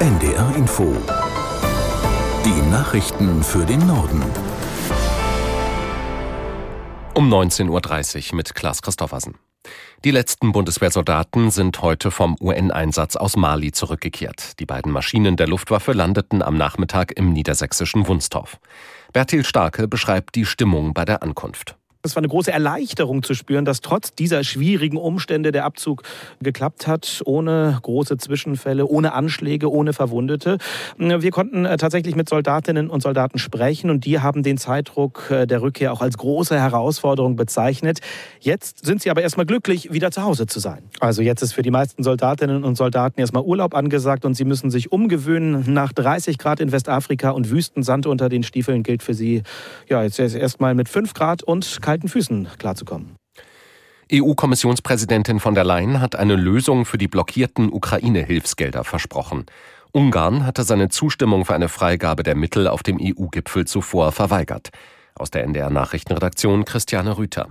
NDR Info. Die Nachrichten für den Norden. Um 19.30 Uhr mit Klaas Christoffersen. Die letzten Bundeswehrsoldaten sind heute vom UN-Einsatz aus Mali zurückgekehrt. Die beiden Maschinen der Luftwaffe landeten am Nachmittag im niedersächsischen Wunstorf. Bertil Starke beschreibt die Stimmung bei der Ankunft. Es war eine große Erleichterung zu spüren, dass trotz dieser schwierigen Umstände der Abzug geklappt hat, ohne große Zwischenfälle, ohne Anschläge, ohne Verwundete. Wir konnten äh, tatsächlich mit Soldatinnen und Soldaten sprechen und die haben den Zeitdruck äh, der Rückkehr auch als große Herausforderung bezeichnet. Jetzt sind sie aber erstmal glücklich, wieder zu Hause zu sein. Also jetzt ist für die meisten Soldatinnen und Soldaten erstmal Urlaub angesagt und sie müssen sich umgewöhnen. Nach 30 Grad in Westafrika und Wüstensand unter den Stiefeln gilt für sie ja jetzt erstmal mit 5 Grad und kein kalten Füßen klarzukommen. EU-Kommissionspräsidentin von der Leyen hat eine Lösung für die blockierten Ukraine-Hilfsgelder versprochen. Ungarn hatte seine Zustimmung für eine Freigabe der Mittel auf dem EU-Gipfel zuvor verweigert. Aus der NDR Nachrichtenredaktion Christiane Rüther.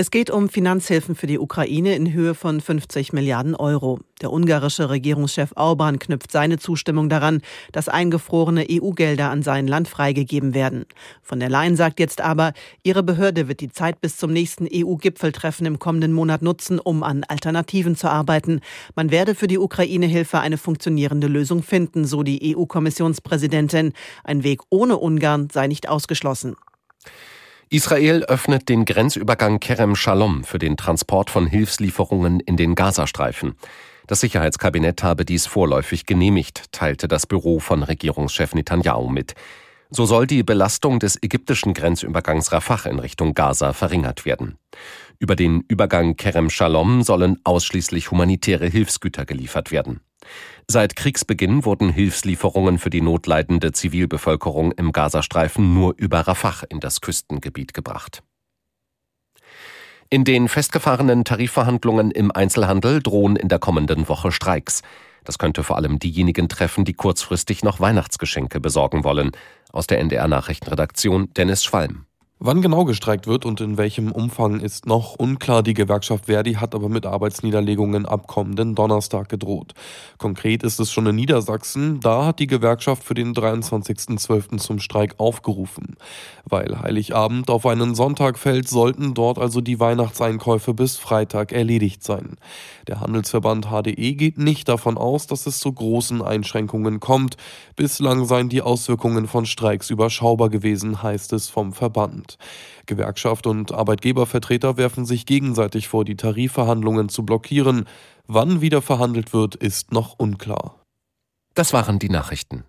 Es geht um Finanzhilfen für die Ukraine in Höhe von 50 Milliarden Euro. Der ungarische Regierungschef Orban knüpft seine Zustimmung daran, dass eingefrorene EU-Gelder an sein Land freigegeben werden. Von der Leyen sagt jetzt aber, ihre Behörde wird die Zeit bis zum nächsten EU-Gipfeltreffen im kommenden Monat nutzen, um an Alternativen zu arbeiten. Man werde für die Ukraine-Hilfe eine funktionierende Lösung finden, so die EU-Kommissionspräsidentin. Ein Weg ohne Ungarn sei nicht ausgeschlossen. Israel öffnet den Grenzübergang Kerem Shalom für den Transport von Hilfslieferungen in den Gazastreifen. Das Sicherheitskabinett habe dies vorläufig genehmigt, teilte das Büro von Regierungschef Netanyahu mit. So soll die Belastung des ägyptischen Grenzübergangs Rafah in Richtung Gaza verringert werden. Über den Übergang Kerem Shalom sollen ausschließlich humanitäre Hilfsgüter geliefert werden. Seit Kriegsbeginn wurden Hilfslieferungen für die notleidende Zivilbevölkerung im Gazastreifen nur über Rafah in das Küstengebiet gebracht. In den festgefahrenen Tarifverhandlungen im Einzelhandel drohen in der kommenden Woche Streiks. Das könnte vor allem diejenigen treffen, die kurzfristig noch Weihnachtsgeschenke besorgen wollen. Aus der NDR Nachrichtenredaktion Dennis Schwalm. Wann genau gestreikt wird und in welchem Umfang ist noch unklar. Die Gewerkschaft Verdi hat aber mit Arbeitsniederlegungen ab kommenden Donnerstag gedroht. Konkret ist es schon in Niedersachsen. Da hat die Gewerkschaft für den 23.12. zum Streik aufgerufen. Weil Heiligabend auf einen Sonntag fällt, sollten dort also die Weihnachtseinkäufe bis Freitag erledigt sein. Der Handelsverband HDE geht nicht davon aus, dass es zu großen Einschränkungen kommt. Bislang seien die Auswirkungen von Streiks überschaubar gewesen, heißt es vom Verband. Land. Gewerkschaft und Arbeitgebervertreter werfen sich gegenseitig vor, die Tarifverhandlungen zu blockieren. Wann wieder verhandelt wird, ist noch unklar. Das waren die Nachrichten.